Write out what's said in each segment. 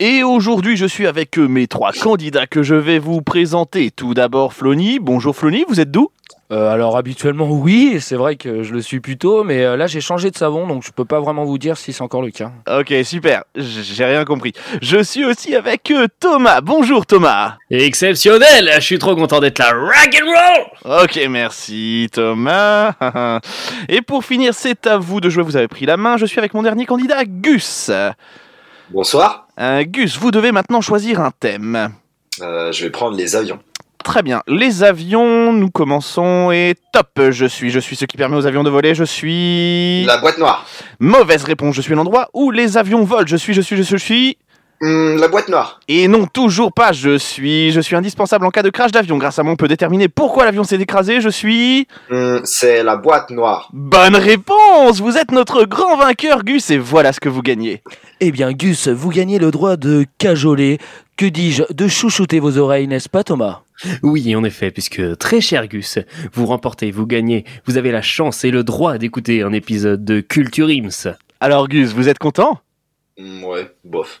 Et aujourd'hui, je suis avec mes trois candidats que je vais vous présenter. Tout d'abord, Flony. Bonjour Flony, vous êtes d'où? Euh, alors habituellement oui, c'est vrai que je le suis plutôt, mais euh, là j'ai changé de savon, donc je peux pas vraiment vous dire si c'est encore le cas. Ok, super. J'ai rien compris. Je suis aussi avec euh, Thomas. Bonjour Thomas. Exceptionnel Je suis trop content d'être là. Rock and roll Ok, merci Thomas. Et pour finir, c'est à vous de jouer. Vous avez pris la main. Je suis avec mon dernier candidat, Gus. Bonsoir, Euh, Gus, vous devez maintenant choisir un thème. Euh, je vais prendre les avions. Très bien. Les avions, nous commençons et top. Je suis, je suis ce qui permet aux avions de voler. Je suis. La boîte noire. Mauvaise réponse. Je suis l'endroit où les avions volent. Je suis, je suis, je suis. Hmm, la boîte noire. Et non, toujours pas. Je suis, je suis indispensable en cas de crash d'avion. Grâce à moi, on peut déterminer pourquoi l'avion s'est écrasé. Je suis. Hmm, c'est la boîte noire. Bonne réponse. Vous êtes notre grand vainqueur, Gus, et voilà ce que vous gagnez. Eh bien Gus, vous gagnez le droit de cajoler, que dis-je, de chouchouter vos oreilles, n'est-ce pas Thomas? Oui, en effet, puisque très cher Gus, vous remportez, vous gagnez, vous avez la chance et le droit d'écouter un épisode de Culture Ims. Alors, Gus, vous êtes content? Hmm, ouais, bof.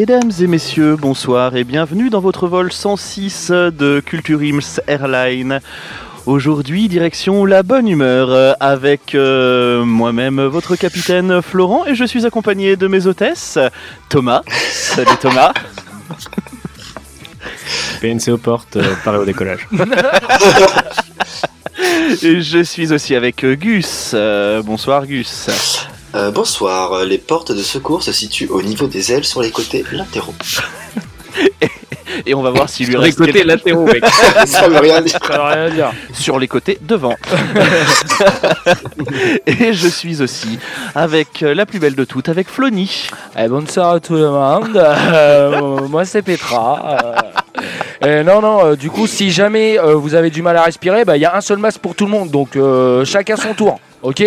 Mesdames et messieurs, bonsoir et bienvenue dans votre vol 106 de Culture Ims Airline. Aujourd'hui, direction la bonne humeur avec euh, moi-même, votre capitaine Florent, et je suis accompagné de mes hôtesses, Thomas. Salut Thomas. PNC aux portes, euh, pareil au décollage. Et je suis aussi avec Gus. Euh, bonsoir Gus. Euh, bonsoir, les portes de secours se situent au niveau des ailes sur les côtés latéraux. Et on va voir s'il lui Sur les reste côtés latéraux, mec. Ça veut rien dire. Ça veut rien dire. sur les côtés devant. et je suis aussi avec euh, la plus belle de toutes, avec Flony. Eh, bonsoir à tout le monde, Euh, moi c'est Petra. Euh, et non, non, euh, du coup si jamais euh, vous avez du mal à respirer, bah, il y a un seul masque pour tout le monde, donc euh, chacun son tour, ok?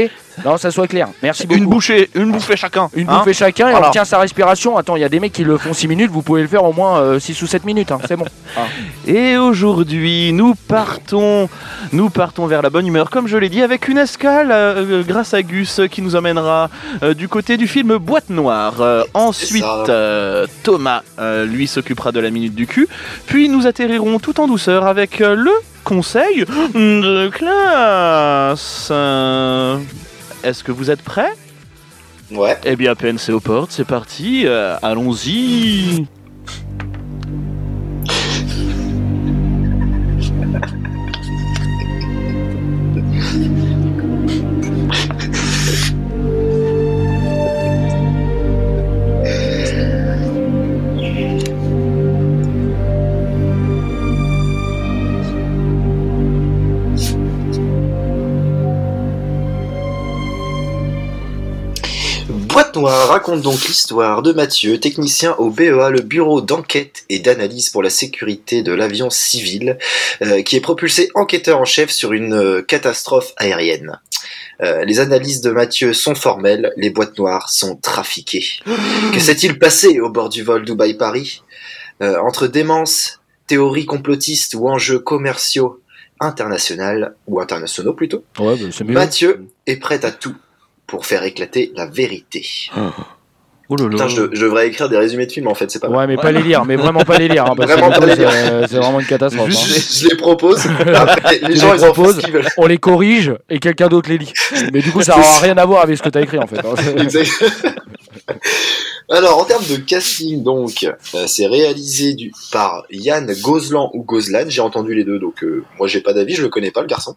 Non, ça soit clair, merci beaucoup. Une bouchée, une bouffée chacun. Une hein. bouffée chacun et Voilà. on tient sa respiration. Attends, il y a des mecs qui le font 6 minutes, vous pouvez le faire au moins 6 ou 7 minutes, hein, c'est bon. Et aujourd'hui, nous partons, nous partons vers la bonne humeur, comme je l'ai dit, avec une escale euh, euh, grâce à Gus euh, qui nous emmènera euh, du côté du film Boîte Noire. Euh, ensuite, euh, Thomas, euh, lui, s'occupera de la minute du cul. Puis nous atterrirons tout en douceur avec euh, le conseil de classe. Est-ce que vous êtes prêts? Ouais. Eh bien, PNC aux portes, c'est parti, euh, allons-y. Noire raconte donc l'histoire de Mathieu, technicien au BEA, le bureau d'enquête et d'analyse pour la sécurité de l'avion civil, euh, qui est propulsé enquêteur en chef sur une euh, catastrophe aérienne. Euh, les analyses de Mathieu sont formelles, les boîtes noires sont trafiquées. que s'est-il passé au bord du vol Dubaï-Paris? Entre démence, théorie complotiste ou enjeux commerciaux internationaux, ou internationaux plutôt, Ouais, bah. Mathieu est prêt à tout pour faire éclater la vérité. Là. Putain, je, je devrais écrire des résumés de films en fait, c'est pas mal. Ouais, mais pas les lire, mais vraiment pas les lire. hein, Vraiment pas les c'est- lire. C'est vraiment une catastrophe. Je, hein. je les propose, après, les gens les ils en font. On les corrige et quelqu'un d'autre les lit. Mais du coup, ça n'aura rien à voir avec ce que tu as écrit en fait. hein. Alors, en termes de casting, donc, euh, c'est réalisé du, par Yann Gozlan ou Gozlan. J'ai entendu les deux, donc euh, moi j'ai pas d'avis, je le connais pas le garçon.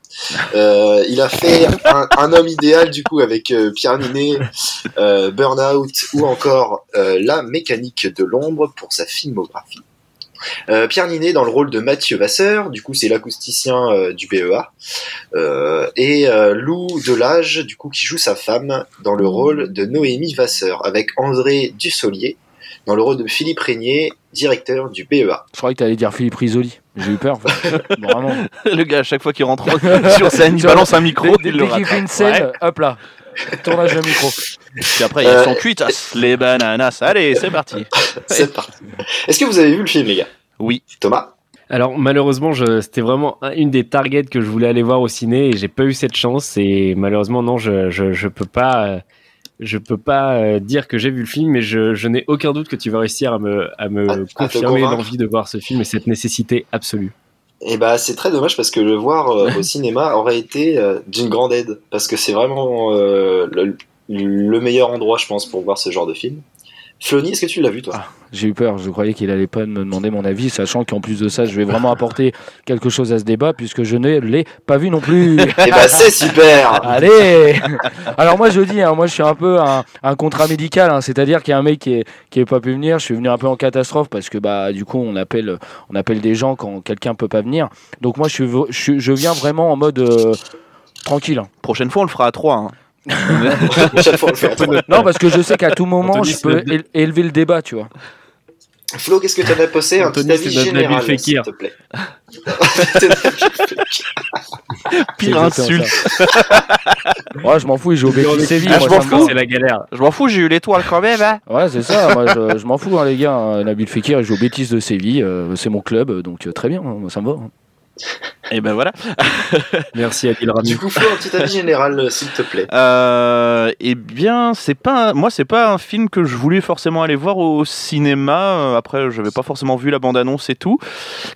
Euh, il a fait un, un homme idéal du coup avec euh, Pierre Ninet, euh, Burnout ou encore euh, La mécanique de l'ombre pour sa filmographie. Euh, Pierre Ninet dans le rôle de Mathieu Vasseur, du coup c'est l'acousticien euh, du BEA, euh, et euh, Lou Delage, du coup qui joue sa femme dans le rôle de Noémie Vasseur, avec André Dussolier dans le rôle de Philippe Régnier, directeur du PEA. Je croyais que t'allais dire Philippe Risoli. J'ai eu peur. Vraiment. Le gars, à chaque fois qu'il rentre sur scène, il balance un micro, Dès, il dès le qu'il fait une scène, Ouais. hop là. Tournage de micro. Puis après, ils Euh, sont cuitas, les bananas. Allez, c'est parti. C'est parti. Est-ce que vous avez vu le film, les gars? Oui. Thomas? Alors malheureusement, c'était vraiment un- une des targets que je voulais aller voir au ciné et j'ai pas eu cette chance et malheureusement non, je je, je peux pas euh, je peux pas euh, dire que j'ai vu le film, mais je, je n'ai aucun doute que tu vas réussir à me à me À- te confirmer l'envie de voir ce film et cette nécessité absolue. Eh bah, c'est très dommage parce que le voir euh, au cinéma aurait été euh, d'une grande aide. Parce que c'est vraiment euh, le, le meilleur endroit, je pense, pour voir ce genre de film. Flony, est-ce que tu l'as vu, toi? Ah. J'ai eu peur, je croyais qu'il allait pas me demander mon avis, sachant qu'en plus de ça, je vais vraiment apporter quelque chose à ce débat, puisque je ne l'ai pas vu non plus. Eh bah, c'est super Allez Alors moi je dis, hein, moi je suis un peu un, un contrat médical, hein, c'est-à-dire qu'il y a un mec qui est, qui est pas pu venir, je suis venu un peu en catastrophe parce que bah du coup on appelle, on appelle des gens quand quelqu'un peut pas venir. Donc moi je, suis, je, suis- je viens vraiment en mode euh, tranquille. hein. Prochaine fois, on le fera à 3. Chaque Non parce que je sais qu'à tout moment Anthony, je peux notre- élever le débat, tu vois. Flo, qu'est-ce que tu en as posé Un petit avis général, Nabil s'il Fekir. te plaît. C'est Nabil Fekir. Pire insulte. ouais, je m'en fous, il joue au Betis Séville. Moi, je m'en fous. C'est la galère. Je m'en fous, j'ai eu l'étoile quand même. Hein. Ouais, c'est ça. Moi, je, je m'en fous, hein, les gars. hein. Nabil Fekir, il joue au Betis de Séville. euh, c'est mon club, donc euh, très bien. hein, moi, ça me va. Et ben voilà. Merci Adil Rami. Du coup, un petit avis général, euh, s'il te plaît. Euh, eh bien, c'est pas un- moi, c'est pas un film que je voulais forcément aller voir au cinéma. Euh, Après, je n'avais pas forcément vu la bande-annonce et tout.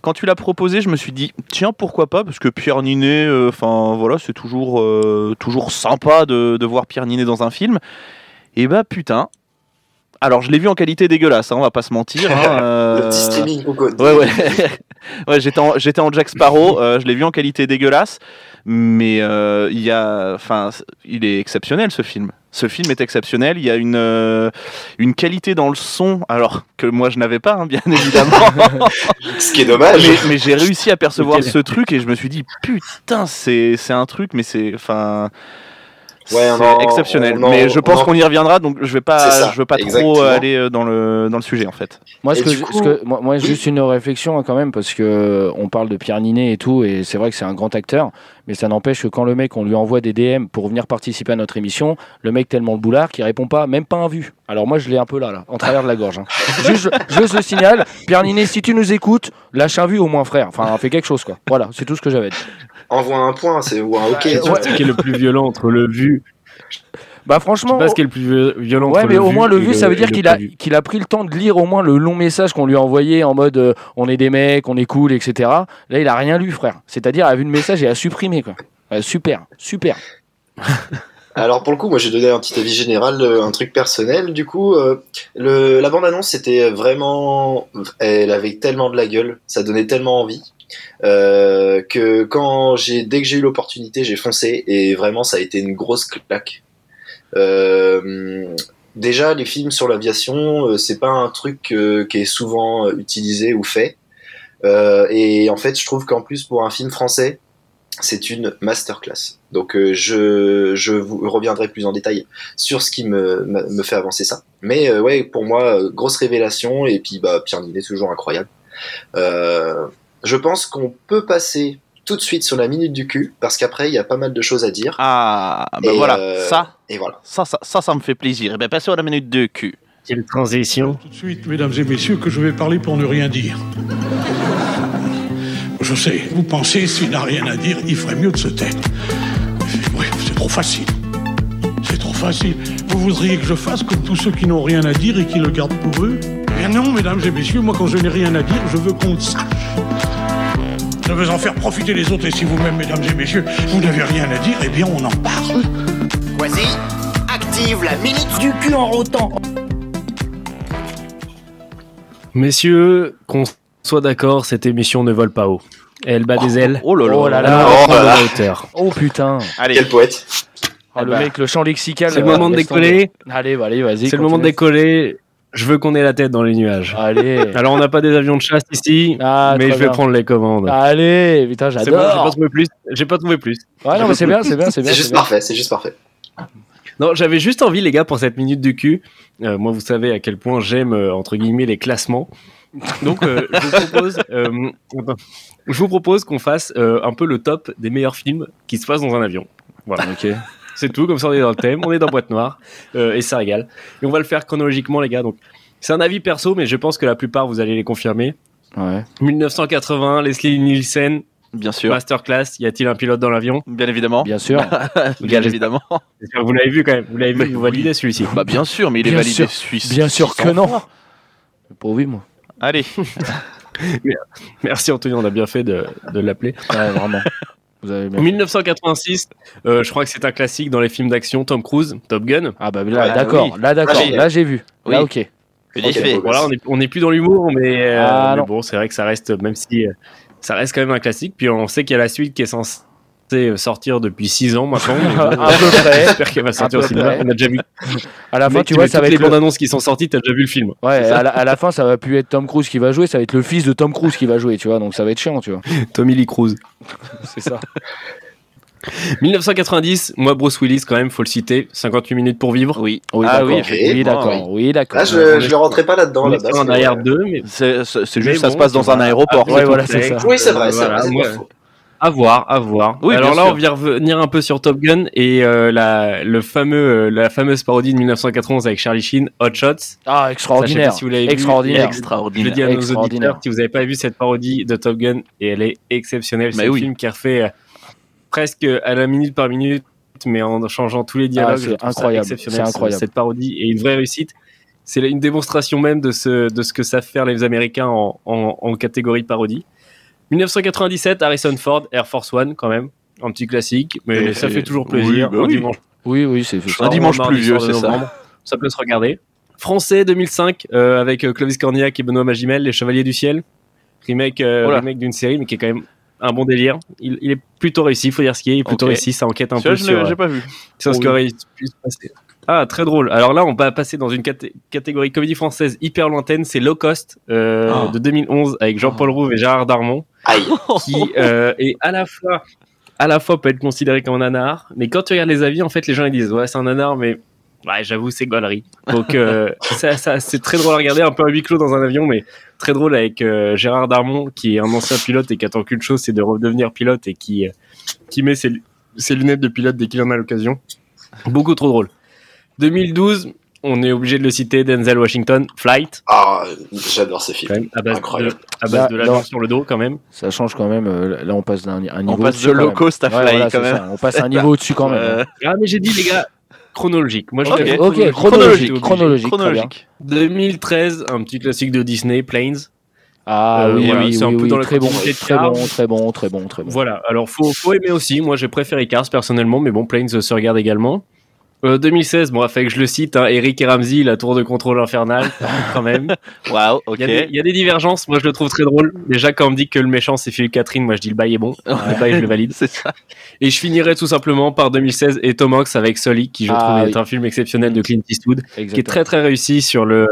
Quand tu l'as proposé, je me suis dit tiens, pourquoi pas Parce que Pierre Ninet, euh, enfin voilà, c'est toujours euh, toujours sympa de, de voir Pierre Ninet dans un film. Et bah putain. Alors, je l'ai vu en qualité dégueulasse, hein, on va pas se mentir. hein, Le euh, petit streaming ou quoi Ouais, ouais. ouais j'étais en, j'étais en Jack Sparrow, euh, je l'ai vu en qualité dégueulasse, mais euh, il y a, il est exceptionnel ce film. Ce film est exceptionnel. Il y a une, euh, une qualité dans le son, alors que moi je n'avais pas, hein, bien évidemment. Ce qui est dommage. mais mais j'ai réussi à percevoir ce truc et je me suis dit, putain, c'est c'est un truc, mais c'est. Enfin. Ouais, c'est exceptionnel. on en- mais je pense en- qu'on y reviendra, donc je vais pas, ça, je veux pas exactement. trop aller euh, dans le, dans le sujet en fait. Moi, ce Et que, du je- coup- ce que- moi, moi, Oui. juste une réflexion hein, quand même, parce que on parle de Pierre Ninet et tout, et c'est vrai que c'est un grand acteur, mais ça n'empêche que quand le mec, on lui envoie des DM pour venir participer à notre émission, le mec tellement le boulard qui répond pas, même pas un vu. Alors moi, je l'ai un peu là, là, en travers de la gorge. hein. juste, juste le signal, Pierre Ninet, si tu nous écoutes, lâche un vu au moins, frère. Enfin, fais quelque chose, quoi. Voilà, c'est tout ce que j'avais. Envoie un point, c'est ou un OK. Tu tu vois. sais ce qui est le plus violent entre le vu Bah Je sais franchement, pas ce qui est le plus vi- violent Ouais, entre mais le au moins le vu, ça veut dire qu'il a, qu'il a pris le temps de lire au moins le long message qu'on lui a envoyé en mode euh, on est des mecs, on est cool, etc. Là, il a rien lu, frère. C'est-à-dire, il a vu le message et a supprimé, quoi. Euh, super, super. Alors pour le coup, moi j'ai donné un petit avis général, euh, un truc personnel. Du coup, euh, le, la bande-annonce c'était vraiment, elle avait tellement de la gueule, ça donnait tellement envie euh, que quand j'ai, dès que j'ai eu l'opportunité, j'ai foncé et vraiment ça a été une grosse claque. Euh, déjà, les films sur l'aviation, euh, c'est pas un truc qui est souvent utilisé ou fait. Et en fait, je trouve qu'en plus pour un film français, c'est une masterclass. Donc je, je vous reviendrai plus en détail sur ce qui me, me fait avancer ça. Mais euh, ouais, pour moi, grosse révélation et puis bah Pierre Ninet toujours incroyable. Je pense qu'on peut passer tout de suite sur la minute du cul parce qu'après il y a pas mal de choses à dire. Ah, bah Et, voilà, euh, ça, Et voilà. ça, ça, ça, ça me fait plaisir. Et bien, passons à la minute de cul. Quelle transition Tout de suite, mesdames et messieurs, que je vais parler pour ne rien dire. Je sais, vous pensez, s'il n'a rien à dire, il ferait mieux de se taire. Oui, c'est trop facile. C'est trop facile. Vous voudriez que je fasse comme tous ceux qui n'ont rien à dire et qui le gardent pour eux? Eh bien non, mesdames et messieurs, moi quand je n'ai rien à dire, je veux qu'on le sache. Je veux en faire profiter les autres et si vous-même, mesdames et messieurs, vous n'avez rien à dire, eh bien on en parle. Quasi, active la minute Du cul en rotant. Messieurs, qu'on soit d'accord, cette émission ne vole pas haut. Elle bat des ailes. Oh là là. Oh là Elle là. va oh là là. la hauteur. Oh putain. Allez, Quel poète. Ah, le bah. mec, le champ lexical. C'est le moment de décoller. Allez, bah, allez, vas-y. C'est le moment de décoller. Je veux qu'on ait la tête dans les nuages. Allez. Alors, on n'a pas des avions de chasse ici, Ah, mais je vais bien. prendre les commandes. Allez, putain, c'est bon, j'ai pas j'adore. trouvé plus. J'ai pas trouvé plus. ouais, non, mais c'est bien, c'est bien, c'est bien. C'est juste bien. parfait, c'est juste parfait. Non, j'avais juste envie, les gars, pour cette minute du cul. euh, moi, vous savez à quel point j'aime, euh, entre guillemets, les classements. Donc, euh, je vous propose, euh, je vous propose qu'on fasse euh, un peu le top des meilleurs films qui se passent dans un avion. Voilà. Ok. C'est tout, comme ça on est dans le thème, on est dans boîte noire euh, et ça régale. Et on va le faire chronologiquement, les gars. Donc, c'est un avis perso, mais je pense que la plupart vous allez les confirmer. Ouais. 1980, Leslie Nielsen, Bien sûr. Masterclass. Y a-t-il un pilote dans l'avion? Bien évidemment. Bien sûr. Bien évidemment. Vous l'avez vu quand même. Vous l'avez vu, Mais vous validez celui-ci. Bah bien sûr, mais il est validé sûr. suisse. Bien sûr que non. Pour oui, moi. Allez. Merci Anthony, on a bien fait de, de l'appeler. Ouais, vraiment. Vous avez bien. 1986, euh, je crois que c'est un classique dans les films d'action. Tom Cruise, Top Gun. Ah bah là, d'accord. oui. Là, d'accord. J'ai- Là, j'ai vu. Oui. Là, ok. Il est Ok, fait. bon, Voilà, on est, on est plus dans l'humour, mais, euh, Ah, mais bon, c'est vrai que ça reste, même si euh, ça reste quand même un classique. Puis on sait qu'il y a la suite qui est censée sortir depuis 6 ans maintenant. À peu près. J'espère qu'elle va sortir au cinéma. près. On a déjà vu. À la fin, tu vois, ça toutes va les être. bandes Le... annonces qui sont sorties, t'as déjà vu le film. Ouais, à la, à la fin, ça va plus être Tom Cruise qui va jouer, ça va être le fils de Tom Cruise qui va jouer, tu vois. Donc ça va être chiant, tu vois. Tommy Lee Cruise. C'est ça. 1990, moi Bruce Willis quand même, faut le citer. 58 minutes pour vivre. Oui. Oui, Ah d'accord. oui, d'accord. Oui, d'accord. Là, je, je le rentrais pas là-dedans. On à est la base, sur un mais, derrière euh, deux, mais C'est c'est- c'est Mais juste, ça se passe dans un aéroport. après, Ouais, voilà, c'est ça. Oui, c'est vrai, Voilà, moi-. À voir, à voir. Oui, Alors là, sûr. on vient revenir un peu sur Top Gun et euh, la, le fameux, euh, la fameuse parodie de 1991 avec Charlie Sheen, Hot Shots. Ah, extraordinaire. si vous l'avez vu. Extraordinaire. Je dis à nos auditeurs, si vous n'avez pas vu cette parodie de Top Gun, et elle est exceptionnelle. Mais C'est un oui. film qui a refait euh, presque à la minute par minute, mais en changeant tous les dialogues. Ah, trouve ça incroyable, c'est incroyable. ce- Cette parodie est une vraie réussite. C'est une démonstration même de ce, de ce que savent faire les Américains en, en, en catégorie parodie. 1997, Harrison Ford, Air Force One, quand même. Un petit classique, mais Et- ça fait toujours oui, plaisir. bah un oui. dimanche Oui, oui, c'est Un dimanche pluvieux, c'est ça. Ça peut se regarder. Français 2005 euh, avec euh, Clovis Cornillac et Benoît Magimel, Les Chevaliers du Ciel. Remake, euh, remake d'une série, mais qui est quand même un bon délire. Il, il est plutôt réussi, il faut dire ce qui est. Il est plutôt réussi, ça enquête un peu je sur, l'ai- j'ai pas vu. sur ce Oh qui oui. aurait pu se passer. Ah, très drôle. Alors là, on va passer dans une caté- catégorie comédie française hyper lointaine. C'est Low Cost euh, Oh. de 2011 avec Jean-Paul Rouve et Gérard Darmon Aïe. qui euh, est à la fois à la fois peut être considéré comme un nanar, mais quand tu regardes les avis, en fait, les gens ils disent ouais c'est un nanar, mais ouais j'avoue c'est gaulerie. Donc euh, ça, ça, c'est très drôle à regarder, un peu à huis clos dans un avion, mais très drôle avec euh, Gérard Darmon qui est un ancien pilote et qui attend qu'une chose, c'est de redevenir pilote et qui qui met ses, ses lunettes de pilote dès qu'il en a l'occasion. Beaucoup trop drôle. 2012, on est obligé de le citer, Denzel Washington, Flight, Ah, j'adore films. même, à base de, Incroyable. à base Là- de l'avion sur le dos quand même. Ça change quand même. euh, Là, on passe d'un un niveau. On passe de low cost à Ouais, fly voilà, quand même. ça. On passe un niveau au-dessus quand même. Euh, Ah mais j'ai dit les gars, chronologique. Moi je Ok. l'avais Ok, chronologique. chronologique, J'étais obligé. chronologique. très bien. chronologique. 2013, un petit classique de Disney, Planes. Ah Euh, oui, voilà, oui, c'est un oui, peu oui, dans la très bon, de très bon, très bon, très bon, très bon. Voilà, alors faut, faut aimer aussi. Moi j'ai préféré Cars personnellement, mais bon, Planes se regarde également. Euh, 2016, bon, fait que je le cite, hein, Eric et Ramsey, la tour de contrôle infernale, quand même. Waouh, ok. Il y, a des, il y a des divergences, moi je le trouve très drôle. Déjà, quand on me dit que le méchant c'est Philippe Catherine, moi je dis le bail est bon. Le bail, je le valide. C'est ça. Et je finirai tout simplement par 2016 et Tom Hanks avec Sully, qui je Ah, trouve oui. est un film exceptionnel de Clint Eastwood. qui est très très réussi sur le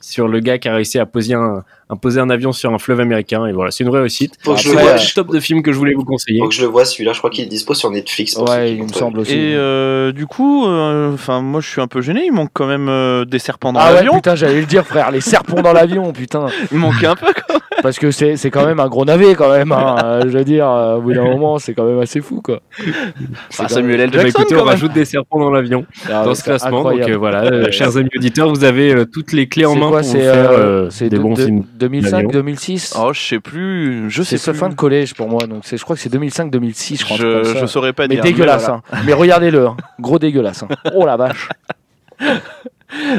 sur le gars qui a réussi à poser un, à poser un avion sur un fleuve américain et voilà c'est une vraie réussite Faut que je c'est le vois. le top de films que je voulais vous conseiller Faut que je le vois celui-là. Je crois qu'il est dispo sur Netflix. Ouais, il me semble aussi. Et euh, du coup, euh, enfin, moi je suis un peu gêné. Il manque quand même euh, des serpents dans Ah ouais, l'avion. putain, j'allais le dire, frère, les serpents dans l'avion, putain. Il manquait un peu. Quoi. Parce que c'est c'est quand même un gros navet, quand même. hein. Euh, Je veux dire, euh, au bout d'un moment, c'est quand même assez fou, quoi. C'est Ah, quand Samuel L. Jackson écoutez, on même. rajoute des serpents dans l'avion Ah dans ouais, ce classement donc incroyable. euh, voilà euh, Ouais. chers amis auditeurs vous avez euh, toutes les clés en main quoi, pour faire euh, euh, des de- bons films 2005, d'avion. 2006 Oh, je sais plus. Je sais C'est fin de collège pour moi, donc c'est- je crois que c'est 2005, 2006, je crois. Je, je saurais pas Mais dire. dégueulasse, voilà. hein. Mais regardez-le, hein. gros dégueulasse. hein. Oh la vache.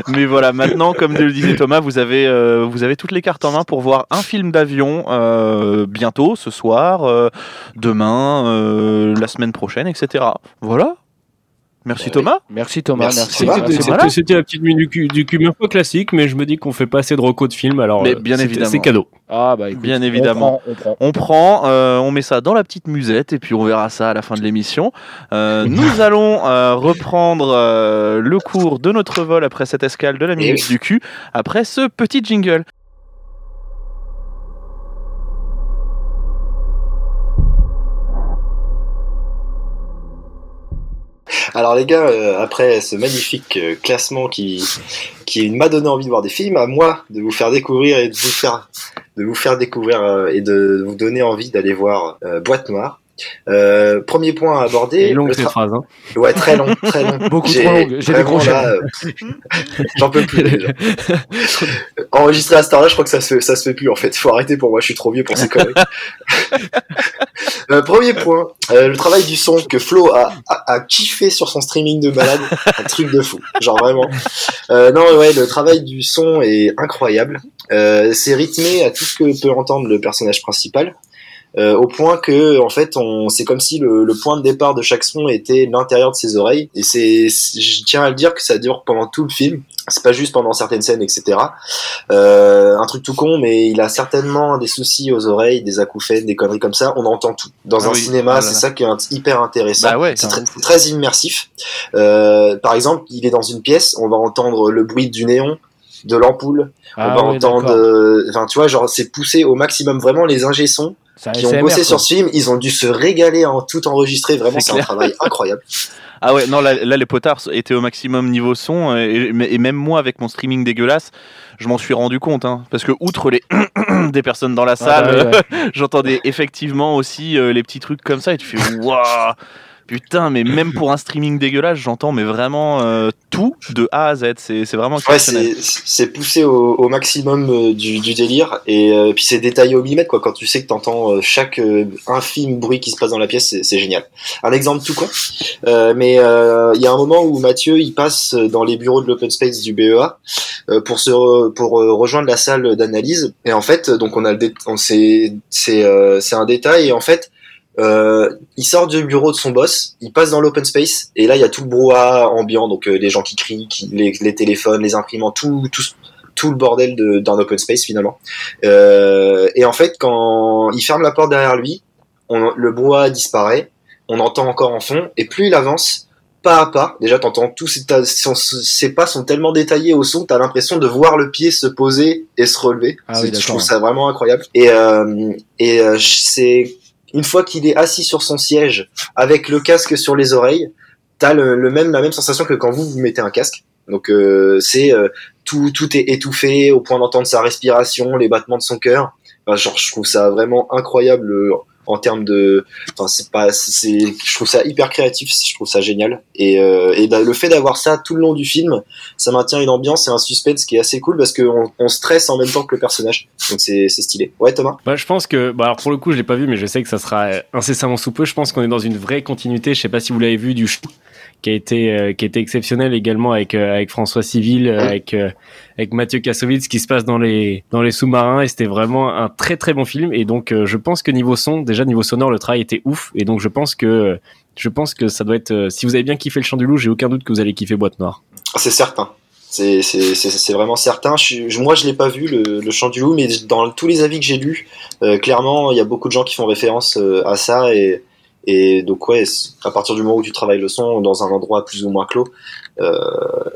Mais voilà, maintenant, comme le disait Thomas, vous avez, euh, vous avez toutes les cartes en main pour voir un film d'avion euh, bientôt, ce soir, euh, demain, euh, la semaine prochaine, etc. Voilà. Merci Thomas. Merci Thomas, Merci. C'était- la petite minute du, cul- du cube un peu classique mais je me dis qu'on fait pas assez de recos de films alors Mais euh, bien évidemment. c'est cadeau Ah bah écoute, Bien évidemment. On prend, on prend. On prend, euh, on met ça dans la petite musette et puis on verra ça à la fin de l'émission. Euh, nous allons euh, reprendre euh, le cours de notre vol après cette escale de la minute oui. du cul, après ce petit jingle. Alors les gars, euh, après ce magnifique euh, classement qui, m'a donné envie de voir des films, à moi de vous faire découvrir et de vous faire, de vous faire découvrir euh, et de vous donner envie d'aller voir Boîte Noire. Euh, premier point à aborder. C'est long le ces tra- phrases. Hein. Ouais, très long, très long. Beaucoup trop longue, j'ai décroché. là, euh, J'en peux plus. déjà. Enregistrer à cette heure-là, je crois que ça se fait, ça se fait plus en fait. Faut arrêter pour moi, je suis trop vieux pour ces conneries. Euh, premier point, euh, le travail du son que Flo a, a, a kiffé sur son streaming de malade, un truc de fou, genre vraiment. Euh, non, ouais, le travail du son est incroyable. Euh, c'est rythmé à tout ce que peut entendre le personnage principal. Euh, au point que en fait on c'est comme si le, le point de départ de chaque son était l'intérieur de ses oreilles. Et c'est je tiens à le dire que ça dure pendant tout le film. C'est pas juste pendant certaines scènes etc euh, un truc tout con mais il a certainement des soucis aux oreilles des acouphènes des conneries comme ça. On entend tout. Dans Ah un oui, cinéma c'est ça qui est hyper intéressant. Bah ouais, c'est très, immersif. Euh, par exemple il est dans une pièce on va entendre le bruit du néon de l'ampoule. On va Ah oui, entendre euh, enfin tu vois genre c'est poussé au maximum. Vraiment les ingé sons qui ont SMR, bossé quoi. sur ce film, ils ont dû se régaler en tout enregistré. Vraiment, C'est un travail incroyable. Ah ouais, non, là, là, les potards étaient au maximum niveau son, euh, et, même moi, avec mon streaming dégueulasse, je m'en suis rendu compte, hein, parce que outre les des personnes dans la Ah, salle, bah ouais. j'entendais effectivement aussi euh, les petits trucs comme ça, et tu fais waouh Putain, mais même pour un streaming dégueulasse, j'entends mais vraiment euh, tout de A à Z. C'est c'est vraiment Ouais, exceptionnel. c'est c'est poussé au, au maximum euh, du, du délire et euh, puis c'est détaillé au millimètre quoi. Quand tu sais que t'entends euh, chaque euh, infime bruit qui se passe dans la pièce, c'est- génial. Un exemple tout con, euh, mais euh, il y a un moment où Mathieu il passe dans les bureaux de l'open space du BEA euh, pour se re- pour rejoindre la salle d'analyse et en fait donc on a le c'est c'est euh, c'est un détail et en fait euh, il sort du bureau de son boss, il passe dans l'open space, et là il y a tout le brouhaha ambiant, donc euh, les gens qui crient, qui, les, les téléphones, les imprimantes, tout, tout, tout le bordel de- d'un open space finalement. Euh, et en fait, quand il ferme la porte derrière lui, on, le brouhaha disparaît, on entend encore en fond, et plus il avance, pas à pas, déjà t'entends tous son- ses pas sont tellement détaillés au son, t'as l'impression de voir le pied se poser et se relever. Ah oui, je trouve ça vraiment incroyable. Et, euh, et euh, c'est une fois qu'il est assis sur son siège avec le casque sur les oreilles, t'as le, même la même sensation que quand vous vous mettez un casque. Donc euh, c'est euh, tout tout est étouffé au point d'entendre sa respiration, les battements de son cœur. Enfin, genre je trouve ça vraiment incroyable euh, en termes de enfin c'est pas c'est je trouve ça hyper créatif, je trouve ça génial et euh, et d'a- le fait d'avoir ça tout le long du film, ça maintient une ambiance et un suspense qui est assez cool parce qu'on on stresse en même temps que le personnage. Donc c'est stylé. Ouais Thomas? Bah, je pense que, bah, alors pour le coup, je l'ai pas vu, mais je sais que ça sera incessamment sous peu. Je pense qu'on est dans une vraie continuité. Je sais pas si vous l'avez vu du show qui a été euh, qui a été exceptionnel également avec euh, avec François Civil, euh, avec avec Mathieu Kassovitz qui se passe dans les dans les sous-marins et c'était vraiment un très très bon film. Et donc je pense que niveau son, déjà niveau sonore, le travail était ouf. Et donc je pense que je pense que ça doit être. si vous avez bien kiffé le chant du loup, j'ai aucun doute que vous allez kiffer Boîte Noire. C'est certain. C'est vraiment certain. Moi, je l'ai pas vu, le, le chant du loup, mais dans tous les avis que j'ai lus, clairement, il y a beaucoup de gens qui font référence à ça. Et, et donc, ouais, à partir du moment où tu travailles le son dans un endroit plus ou moins clos, euh,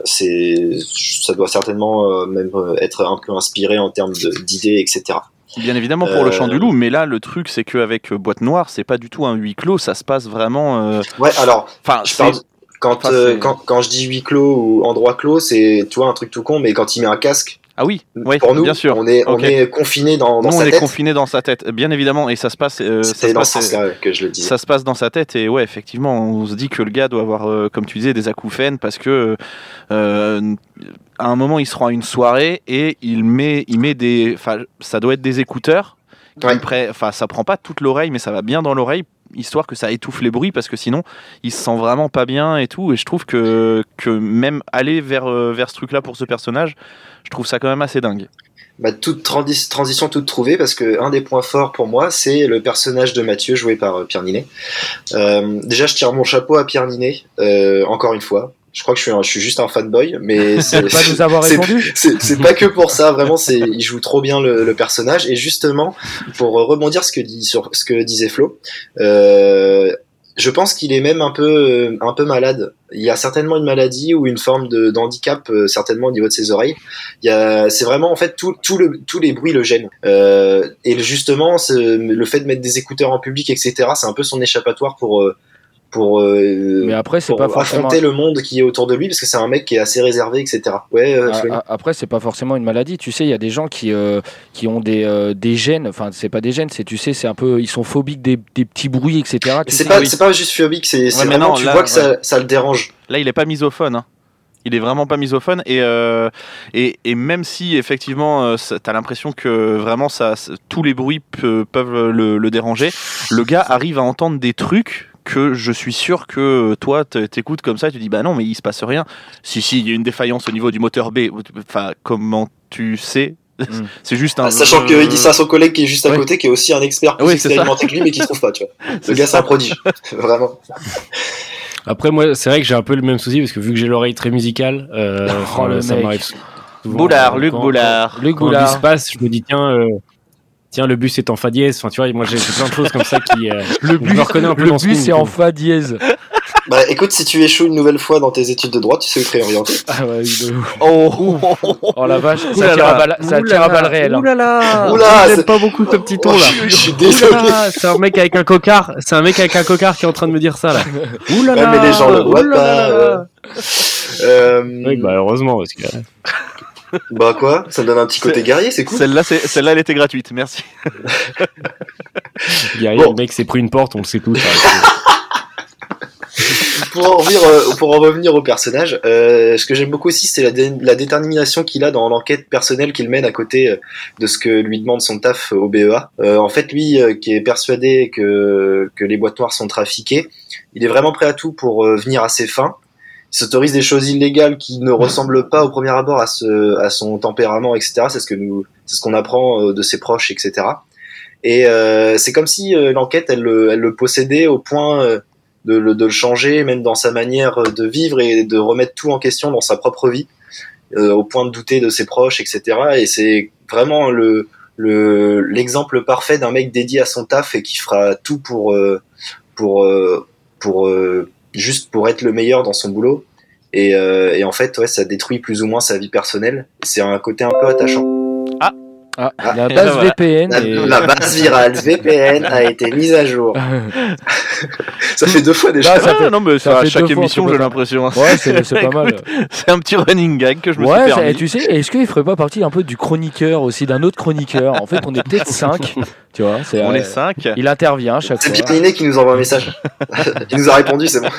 c'est ça doit certainement euh, même euh, être un peu inspiré en termes d'idées, etc. Bien évidemment pour le Euh, chant du loup, mais là le truc c'est qu'avec euh, Boîte Noire, c'est pas du tout un huis clos, ça se passe vraiment. euh, Ouais, alors, Enfin, je parle. Quand, enfin, euh, quand, quand je dis huis clos ou endroit clos, c'est tu vois un truc tout con, mais quand il met un casque, Ah oui, pour nous, bien sûr. on est on confiné dans, dans Nous, sa on est tête. confiné dans sa tête, bien évidemment, et ça se passe. euh, ça dans passe, ce sens-là que je le disais. ça se passe dans sa tête et ouais effectivement on se dit que le gars doit avoir euh, comme tu disais des acouphènes parce que euh, à un moment il se rend à une soirée et il met il met des enfin ça doit être des écouteurs qui Ouais. enfin ça prend pas toute l'oreille mais ça va bien dans l'oreille histoire que ça étouffe les bruits parce que sinon il se sent vraiment pas bien et tout et je trouve que même aller vers euh, vers ce truc là pour ce personnage je trouve ça quand même assez dingue bah, toute trans- transition toute trouvée parce que un des points forts pour moi c'est le personnage de Mathieu joué par euh, Pierre Ninet. Euh, déjà je tire mon chapeau à Pierre Ninet encore une fois. Je crois que je suis, un- je suis juste un fanboy, mais c'est pas nous avoir c'est- répondu c'est c'est pas que pour ça. Vraiment, c'est il joue trop bien le, le personnage et justement pour rebondir ce que dit sur ce que disait Flo. Euh, je pense qu'il est même un peu euh, un peu malade. Il y a certainement une maladie ou une forme de d'handicap euh, certainement au niveau de ses oreilles. Il y a c'est vraiment en fait tout tout le tous les bruits le gênent. Euh, et justement le fait de mettre des écouteurs en public etc. C'est un peu son échappatoire pour euh, pour, euh, Mais après, c'est pour pas forcément. affronter le monde qui est autour de lui parce que c'est un mec qui est assez réservé, etc. Ouais, euh, Ah, Flonny. ah, Après, c'est pas forcément une maladie. Tu sais, il y a des gens qui, euh, qui ont des, euh, des gènes. Enfin, c'est pas des gènes, c'est tu sais, c'est un peu. Ils sont phobiques des, des petits bruits, etc. Tu c'est pas, oui. c'est pas juste phobique, c'est mais vraiment, non, tu là, vois que ça, ça le dérange. Là, il est pas misophone. hein. Il est vraiment pas misophone et, euh, et, et même si effectivement euh, ça- t'as l'impression que vraiment ça, tous les bruits pe- peuvent le, le déranger, le gars arrive à entendre des trucs que je suis sûr que toi t- t'écoutes comme ça et tu dis bah non mais il se passe rien. Si si il y a une défaillance au niveau du moteur B. Enfin comment tu sais? Mm. C'est juste un. Sachant qu'il dit ça à son collègue qui est juste à Ouais. côté, qui est aussi un expert plus Oui, c'est ça. expérimenté que lui, mais qui trouve pas, tu vois. Ce C'est gars, c'est un prodige. Vraiment. Après, moi, c'est vrai que j'ai un peu le même souci parce que vu que j'ai l'oreille très musicale, euh, Oh, ça m'arrive souvent. Boulard, euh, Luc quand- Boulard. Luc Quand le bus Goulard. passe, je me dis tiens, euh, tiens, le bus est en fa dièse. Enfin, tu vois, moi j'ai plein de choses comme ça qui. euh, Le je me reconnais un peu le dans ce bus est en fa dièse. Bah, écoute, si tu échoues une nouvelle fois dans tes études de droit, tu sais où te réorienter. Ah ouais, de ouf. Oh, Oh la vache, ça tire à balle, ça tire à balle réelle. hein. Ouh là là Oula, J'aime c'est- pas beaucoup ce petit ton Oh, là. je, je suis désolé. C'est un mec avec un cocard. C'est un mec avec un cocard qui est en train de me dire ça là. Ouais, là mais les gens le voient là pas, euh. Euh, Oui, bah heureusement parce que. Bah quoi? Ça me donne un petit côté guerrier, c'est cool. Celle-là, c'est- celle-là, elle était gratuite. Merci. Guerrier, Bon. le mec s'est pris une porte, on le sait tous. ça. pour, en revenir, euh, pour en revenir au personnage, euh, ce que j'aime beaucoup aussi, c'est la, dé- la détermination qu'il a dans l'enquête personnelle qu'il mène à côté euh, de ce que lui demande son taf au BEA. Euh, en fait, lui, euh, qui est persuadé que, que les boîtes noires sont trafiquées, il est vraiment prêt à tout pour euh, venir à ses fins. S'autorise des choses illégales qui ne ressemblent pas au premier abord à, ce, à son tempérament, etc. C'est ce que nous, c'est ce qu'on apprend euh, de ses proches, etc. Et euh, c'est comme si euh, l'enquête, elle, le- elle le possédait au point euh, de, le- de le changer, même dans sa manière de vivre et de remettre tout en question dans sa propre vie, au point de douter de ses proches, etc. Et c'est vraiment le le- l'exemple parfait d'un mec dédié à son taf et qui fera tout pour pour pour euh, juste pour être le meilleur dans son boulot. Et, euh, et en fait, ouais, ça détruit plus ou moins sa vie personnelle. C'est un côté un peu attachant. Ah, Ah, la et base voilà. VPN La, et... la base virale VPN a été mise à jour. Ça fait deux fois déjà. Là, ça Ah, fait- non, mais ça ça, à fait chaque fois, émission, c'est j'ai l'impression. Ouais, c'est c'est pas mal. C'est un petit running gag que je me Ouais, suis permis. et tu sais, est-ce qu'il ferait pas partie un peu du chroniqueur aussi, d'un autre chroniqueur En fait, on est peut-être 5, tu vois. c'est, On euh, est 5. Il intervient à chaque C'est fois. Pierre Ninet qui nous envoie un message. il nous a répondu, c'est bon.